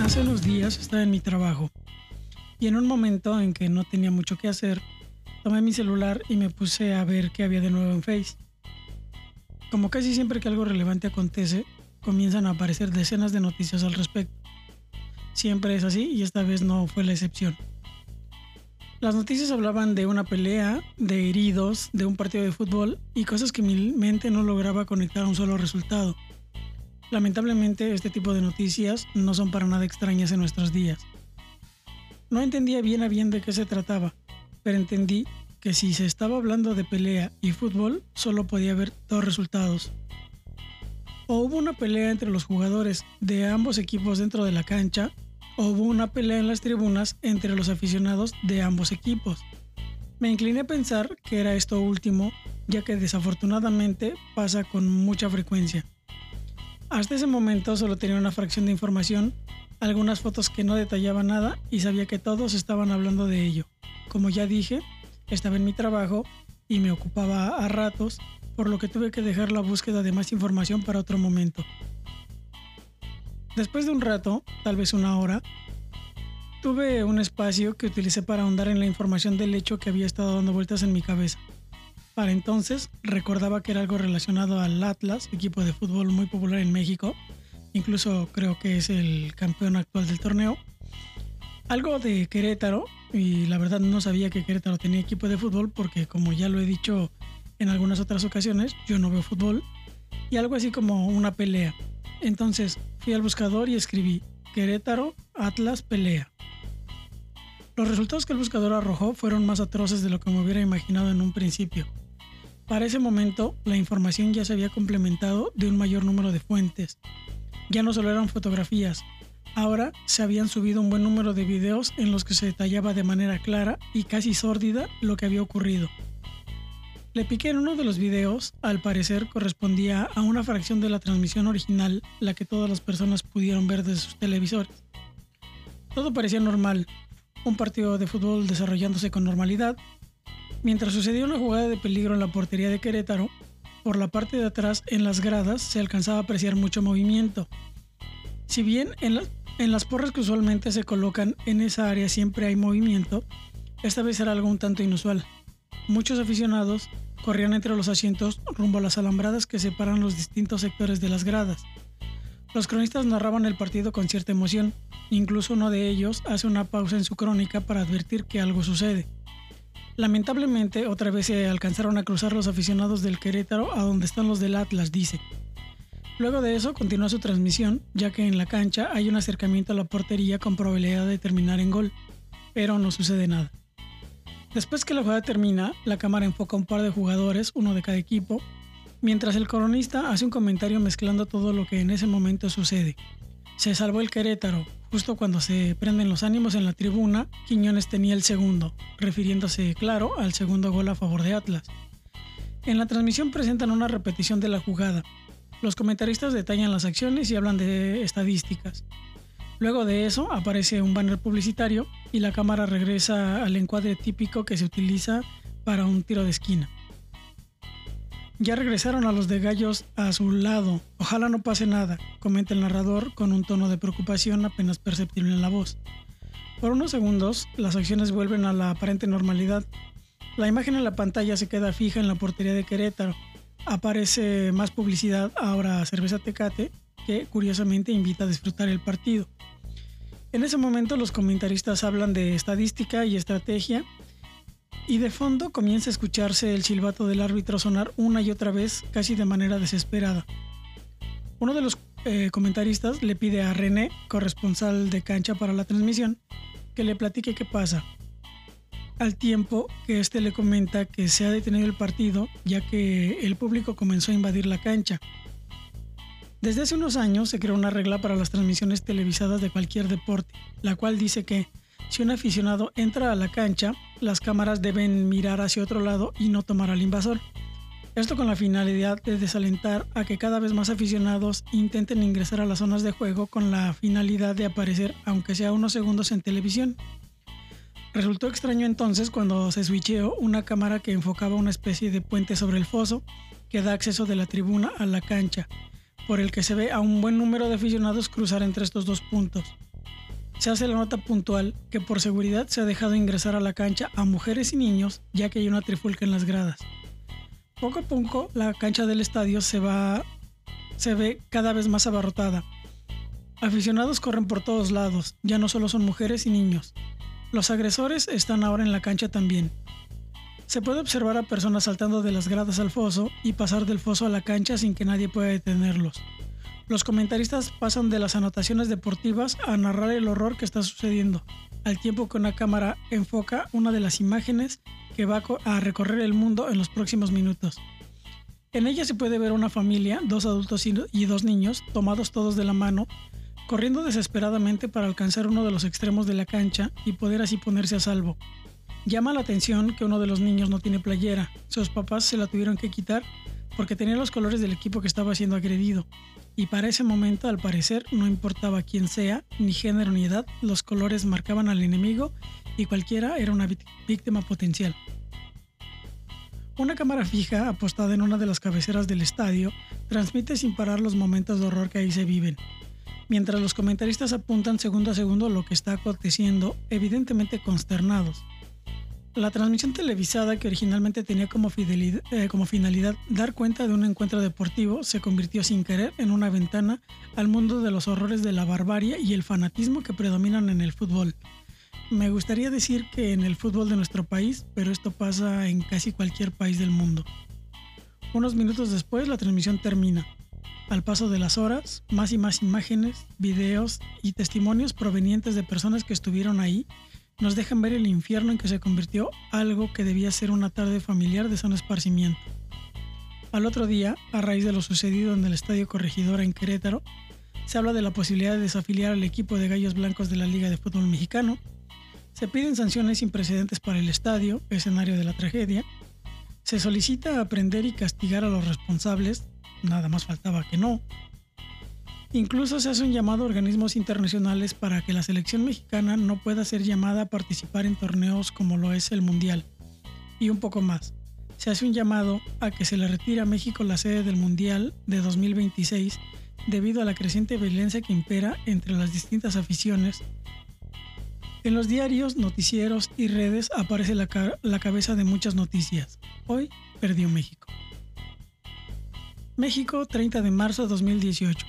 Hace unos días estaba en mi trabajo y en un momento en que no tenía mucho que hacer, tomé mi celular y me puse a ver qué había de nuevo en Face. Como casi siempre que algo relevante acontece, comienzan a aparecer decenas de noticias al respecto. Siempre es así y esta vez no fue la excepción. Las noticias hablaban de una pelea, de heridos, de un partido de fútbol y cosas que mi mente no lograba conectar a un solo resultado. Lamentablemente este tipo de noticias no son para nada extrañas en nuestros días. No entendía bien a bien de qué se trataba, pero entendí que si se estaba hablando de pelea y fútbol, solo podía haber dos resultados. O hubo una pelea entre los jugadores de ambos equipos dentro de la cancha, o hubo una pelea en las tribunas entre los aficionados de ambos equipos. Me incliné a pensar que era esto último, ya que desafortunadamente pasa con mucha frecuencia. Hasta ese momento solo tenía una fracción de información, algunas fotos que no detallaban nada y sabía que todos estaban hablando de ello. Como ya dije, estaba en mi trabajo y me ocupaba a ratos, por lo que tuve que dejar la búsqueda de más información para otro momento. Después de un rato, tal vez una hora, tuve un espacio que utilicé para ahondar en la información del hecho que había estado dando vueltas en mi cabeza. Para entonces recordaba que era algo relacionado al Atlas, equipo de fútbol muy popular en México, incluso creo que es el campeón actual del torneo. Algo de Querétaro, y la verdad no sabía que Querétaro tenía equipo de fútbol porque como ya lo he dicho en algunas otras ocasiones, yo no veo fútbol, y algo así como una pelea. Entonces fui al buscador y escribí Querétaro Atlas pelea. Los resultados que el buscador arrojó fueron más atroces de lo que me hubiera imaginado en un principio. Para ese momento, la información ya se había complementado de un mayor número de fuentes. Ya no solo eran fotografías, ahora se habían subido un buen número de videos en los que se detallaba de manera clara y casi sórdida lo que había ocurrido. Le piqué en uno de los videos, al parecer correspondía a una fracción de la transmisión original, la que todas las personas pudieron ver desde sus televisores. Todo parecía normal, un partido de fútbol desarrollándose con normalidad, mientras sucedía una jugada de peligro en la portería de Querétaro, por la parte de atrás en las gradas se alcanzaba a apreciar mucho movimiento. Si bien en, en las porras que usualmente se colocan en esa área siempre hay movimiento, esta vez era algo un tanto inusual. Muchos aficionados corrían entre los asientos rumbo a las alambradas que separan los distintos sectores de las gradas. Los cronistas narraban el partido con cierta emoción, incluso uno de ellos hace una pausa en su crónica para advertir que algo sucede. Lamentablemente, otra vez se alcanzaron a cruzar los aficionados del Querétaro a donde están los del Atlas, dice. Luego de eso continúa su transmisión, ya que en la cancha hay un acercamiento a la portería con probabilidad de terminar en gol, pero no sucede nada. Después que la jugada termina, la cámara enfoca a un par de jugadores, uno de cada equipo, mientras el coronista hace un comentario mezclando todo lo que en ese momento sucede. Se salvó el Querétaro. Justo cuando se prenden los ánimos en la tribuna, Quiñones tenía el segundo, refiriéndose, claro, al segundo gol a favor de Atlas. En la transmisión presentan una repetición de la jugada. Los comentaristas detallan las acciones y hablan de estadísticas. Luego de eso aparece un banner publicitario y la cámara regresa al encuadre típico que se utiliza para un tiro de esquina. Ya regresaron a los de gallos a su lado. Ojalá no pase nada, comenta el narrador con un tono de preocupación apenas perceptible en la voz. Por unos segundos, las acciones vuelven a la aparente normalidad. La imagen en la pantalla se queda fija en la portería de Querétaro. Aparece más publicidad, ahora cerveza Tecate, que curiosamente invita a disfrutar el partido. En ese momento los comentaristas hablan de estadística y estrategia y de fondo comienza a escucharse el silbato del árbitro sonar una y otra vez casi de manera desesperada. Uno de los eh, comentaristas le pide a René, corresponsal de cancha para la transmisión, que le platique qué pasa. Al tiempo que este le comenta que se ha detenido el partido ya que el público comenzó a invadir la cancha desde hace unos años se creó una regla para las transmisiones televisadas de cualquier deporte, la cual dice que si un aficionado entra a la cancha, las cámaras deben mirar hacia otro lado y no tomar al invasor. Esto con la finalidad de desalentar a que cada vez más aficionados intenten ingresar a las zonas de juego con la finalidad de aparecer, aunque sea unos segundos en televisión. Resultó extraño entonces cuando se switcheó una cámara que enfocaba una especie de puente sobre el foso que da acceso de la tribuna a la cancha, por el que se ve a un buen número de aficionados cruzar entre estos dos puntos. Se hace la nota puntual que por seguridad se ha dejado ingresar a la cancha a mujeres y niños ya que hay una trifulca en las gradas. Poco a poco la cancha del estadio se va se ve cada vez más abarrotada. Aficionados corren por todos lados, ya no solo son mujeres y niños. Los agresores están ahora en la cancha también. Se puede observar a personas saltando de las gradas al foso y pasar del foso a la cancha sin que nadie pueda detenerlos. Los comentaristas pasan de las anotaciones deportivas a narrar el horror que está sucediendo, al tiempo que una cámara enfoca una de las imágenes que va a recorrer el mundo en los próximos minutos. En ella se puede ver una familia, dos adultos y dos niños, tomados todos de la mano, corriendo desesperadamente para alcanzar uno de los extremos de la cancha y poder así ponerse a salvo. Llama la atención que uno de los niños no tiene playera. Sus papás se la tuvieron que quitar porque tenía los colores del equipo que estaba siendo agredido. Y para ese momento, al parecer, no importaba quién sea, ni género ni edad, los colores marcaban al enemigo y cualquiera era una víctima potencial. Una cámara fija apostada en una de las cabeceras del estadio transmite sin parar los momentos de horror que ahí se viven. Mientras los comentaristas apuntan segundo a segundo lo que está aconteciendo, evidentemente consternados. La transmisión televisada que originalmente tenía como, eh, como, finalidad dar cuenta de un encuentro deportivo se convirtió sin querer en una ventana al mundo de los horrores de la barbarie y el fanatismo que predominan en el fútbol. Me gustaría decir que en el fútbol de nuestro país, pero esto pasa en casi cualquier país del mundo. Unos minutos después la transmisión termina. Al paso de las horas, más y más imágenes, videos y testimonios provenientes de personas que estuvieron ahí nos dejan ver el infierno en que se convirtió algo que debía ser una tarde familiar de sano esparcimiento. Al otro día, a raíz de lo sucedido en el Estadio Corregidora en Querétaro, se habla de la posibilidad de desafiliar al equipo de Gallos Blancos de la Liga de Fútbol Mexicano, se piden sanciones sin precedentes para el estadio, escenario de la tragedia, se solicita aprender y castigar a los responsables, nada más faltaba que no, Incluso se hace un llamado a organismos internacionales para que la selección mexicana no pueda ser llamada a participar en torneos como lo es el Mundial. Y un poco más. Se hace un llamado a que se le retire a México la sede del Mundial de 2026 debido a la creciente violencia que impera entre las distintas aficiones. En los diarios, noticieros y redes aparece la, la cabeza de muchas noticias. Hoy perdió México. México, 30 de marzo de 2018.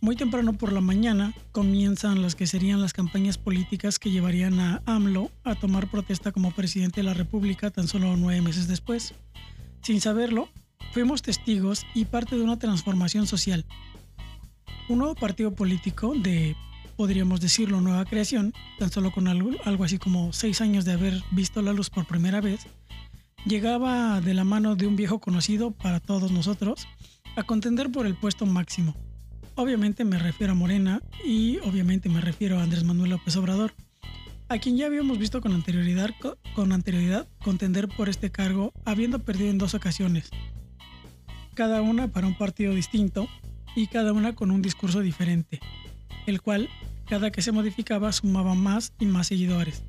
Muy temprano por la mañana comienzan las que serían las campañas políticas que llevarían a AMLO a tomar protesta como presidente de la República tan solo nueve meses después. Sin saberlo, fuimos testigos y parte de una transformación social. Un nuevo partido político de, podríamos decirlo, nueva creación, tan solo con algo, algo así como seis años de haber visto la luz por primera vez, llegaba de la mano de un viejo conocido para todos nosotros a contender por el puesto máximo Obviamente me refiero a Morena y obviamente me refiero a Andrés Manuel López Obrador, a quien ya habíamos visto con anterioridad, con anterioridad contender por este cargo habiendo perdido en dos ocasiones, cada una para un partido distinto y cada una con un discurso diferente, el cual cada que se modificaba sumaba más y más seguidores,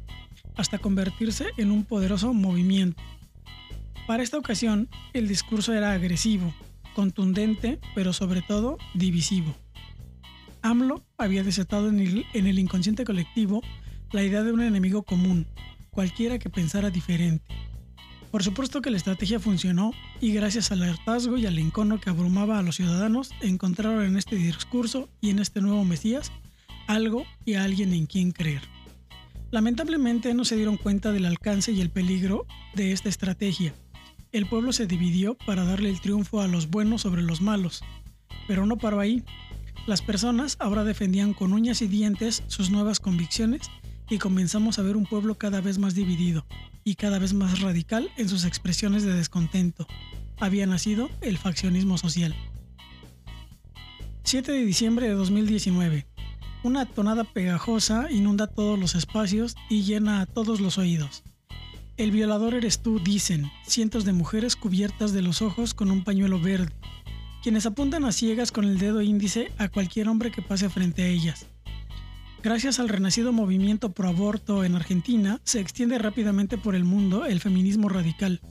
hasta convertirse en un poderoso movimiento. Para esta ocasión, el discurso era agresivo, contundente, pero sobre todo divisivo. AMLO había desatado en el, inconsciente colectivo la idea de un enemigo común, cualquiera que pensara diferente. Por supuesto que la estrategia funcionó y gracias al hartazgo y al encono que abrumaba a los ciudadanos, encontraron en este discurso y en este nuevo Mesías algo y a alguien en quien creer. Lamentablemente no se dieron cuenta del alcance y el peligro de esta estrategia el pueblo se dividió para darle el triunfo a los buenos sobre los malos. Pero no paró ahí. Las personas ahora defendían con uñas y dientes sus nuevas convicciones y comenzamos a ver un pueblo cada vez más dividido y cada vez más radical en sus expresiones de descontento. Había nacido el faccionismo social. 7 de diciembre de 2019. Una tonada pegajosa inunda todos los espacios y llena a todos los oídos. El violador eres tú, dicen, cientos de mujeres cubiertas de los ojos con un pañuelo verde, quienes apuntan a ciegas con el dedo índice a cualquier hombre que pase frente a ellas. Gracias al renacido movimiento pro aborto en Argentina, se extiende rápidamente por el mundo el feminismo radical,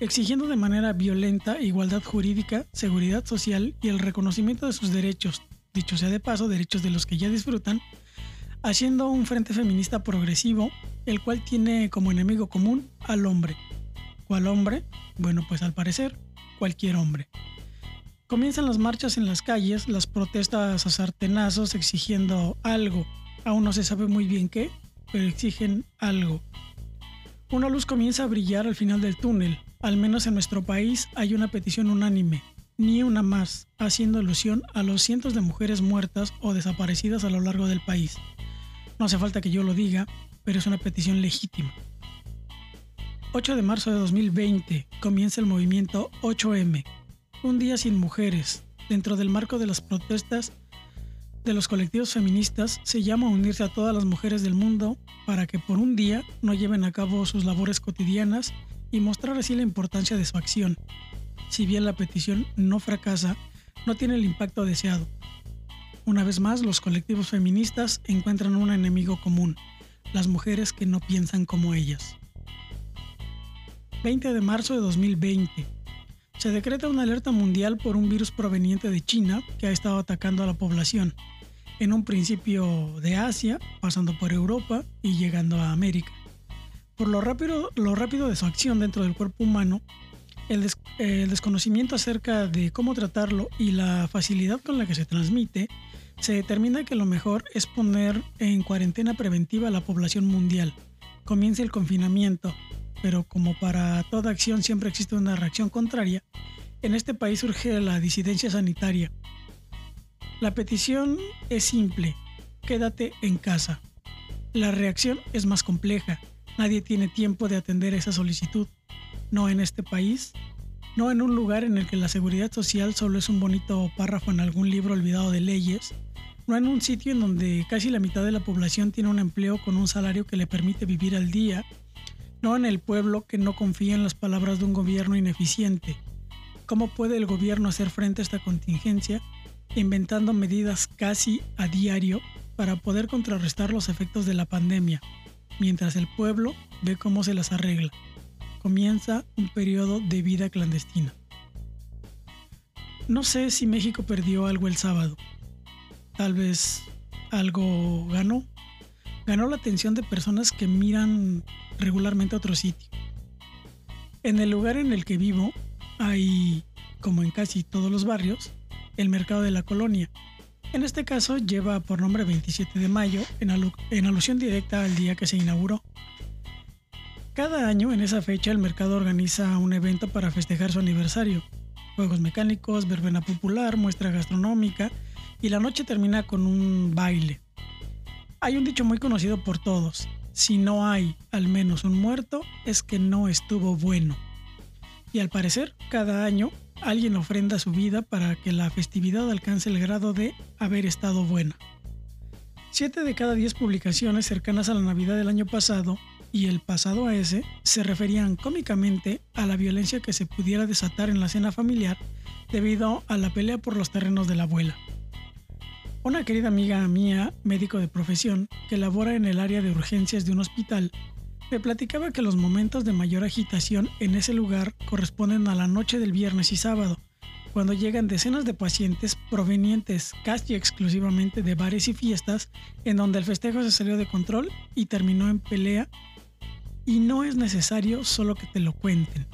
exigiendo de manera violenta igualdad jurídica, seguridad social y el reconocimiento de sus derechos, dicho sea de paso, derechos de los que ya disfrutan, haciendo un frente feminista progresivo, el cual tiene como enemigo común al hombre. ¿Cuál hombre? Bueno, pues al parecer, cualquier hombre. Comienzan las marchas en las calles, las protestas a sartenazos exigiendo algo. Aún no se sabe muy bien qué, pero exigen algo. Una luz comienza a brillar al final del túnel. Al menos en nuestro país hay una petición unánime, ni una más, haciendo alusión a los cientos de mujeres muertas o desaparecidas a lo largo del país. No hace falta que yo lo diga, pero es una petición legítima. 8 de marzo de 2020 comienza el movimiento 8M, un día sin mujeres. Dentro del marco de las protestas de los colectivos feministas se llama a unirse a todas las mujeres del mundo para que por un día no lleven a cabo sus labores cotidianas y mostrar así la importancia de su acción. Si bien la petición no fracasa, no tiene el impacto deseado, una vez más, los colectivos feministas encuentran un enemigo común, las mujeres que no piensan como ellas. 20 de marzo de 2020. Se decreta una alerta mundial por un virus proveniente de China que ha estado atacando a la población, en un principio de Asia, pasando por Europa y llegando a América. Por lo rápido, lo rápido de su acción dentro del cuerpo humano, el, el, desconocimiento acerca de cómo tratarlo y la facilidad con la que se transmite se determina que lo mejor es poner en cuarentena preventiva a la población mundial. Comienza el confinamiento, pero como para toda acción siempre existe una reacción contraria, en este país surge la disidencia sanitaria. La petición es simple, quédate en casa. La reacción es más compleja, nadie tiene tiempo de atender esa solicitud. No en este país, no en un lugar en el que la seguridad social solo es un bonito párrafo en algún libro olvidado de leyes, no en un sitio en donde casi la mitad de la población tiene un empleo con un salario que le permite vivir al día, no en el pueblo que no confía en las palabras de un gobierno ineficiente. ¿Cómo puede el gobierno hacer frente a esta contingencia inventando medidas casi a diario para poder contrarrestar los efectos de la pandemia, mientras el pueblo ve cómo se las arregla? Comienza un periodo de vida clandestina. No sé si México perdió algo el sábado, tal vez algo ganó. Ganó la atención de personas que miran regularmente a otro sitio. En el lugar en el que vivo hay, como en casi todos los barrios, el mercado de la colonia. En este caso lleva por nombre 27 de mayo, en, en alusión directa al día que se inauguró. Cada año en esa fecha el mercado organiza un evento para festejar su aniversario. Juegos mecánicos, verbena popular, muestra gastronómica y la noche termina con un baile. Hay un dicho muy conocido por todos, si no hay al menos un muerto es que no estuvo bueno. Y al parecer, cada año alguien ofrenda su vida para que la festividad alcance el grado de haber estado buena. Siete de cada diez publicaciones cercanas a la Navidad del año pasado y el pasado a ese se referían cómicamente a la violencia que se pudiera desatar en la cena familiar debido a la pelea por los terrenos de la abuela. Una querida amiga mía, médico de profesión, que labora en el área de urgencias de un hospital, me platicaba que los momentos de mayor agitación en ese lugar corresponden a la noche del viernes y sábado, cuando llegan decenas de pacientes provenientes casi exclusivamente de bares y fiestas, en donde el festejo se salió de control y terminó en pelea. Y no es necesario solo que te lo cuenten.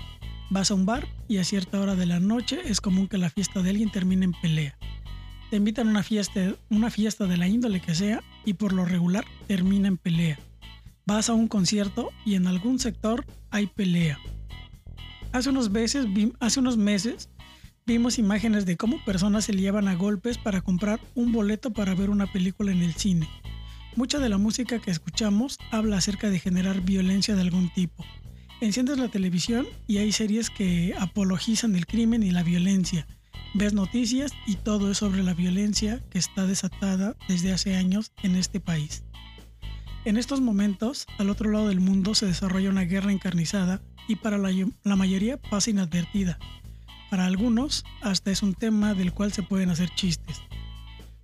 Vas a un bar y a cierta hora de la noche es común que la fiesta de alguien termine en pelea te invitan a una fiesta, una fiesta de la índole que sea y por lo regular termina en pelea. Vas a un concierto y en algún sector hay pelea. Hace unos, hace unos meses vimos imágenes de cómo personas se llevan a golpes para comprar un boleto para ver una película en el cine. Mucha de la música que escuchamos habla acerca de generar violencia de algún tipo. Enciendes la televisión y hay series que apologizan el crimen y la violencia ves noticias y todo es sobre la violencia que está desatada desde hace años en este país. En estos momentos, al otro lado del mundo se desarrolla una guerra encarnizada y para la, la, mayoría pasa inadvertida. Para algunos, hasta es un tema del cual se pueden hacer chistes.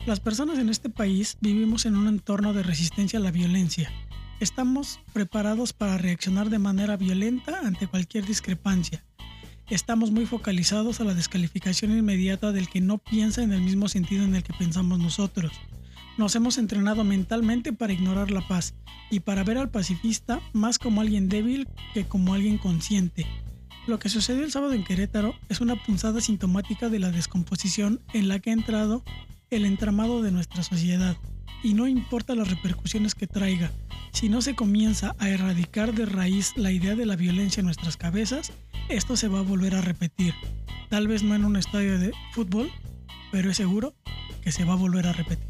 Las personas en este país vivimos en un entorno de resistencia a la violencia. Estamos preparados para reaccionar de manera violenta ante cualquier discrepancia. Estamos muy focalizados a la descalificación inmediata del que no piensa en el mismo sentido en el que pensamos nosotros. Nos hemos entrenado mentalmente para ignorar la paz y para ver al pacifista más como alguien débil que como alguien consciente. Lo que sucedió el sábado en Querétaro es una punzada sintomática de la descomposición en la que ha entrado el entramado de nuestra sociedad. Y no importa las repercusiones que traiga, si no se comienza a erradicar de raíz la idea de la violencia en nuestras cabezas, esto se va a volver a repetir. Tal vez no en un estadio de fútbol, pero es seguro que se va a volver a repetir.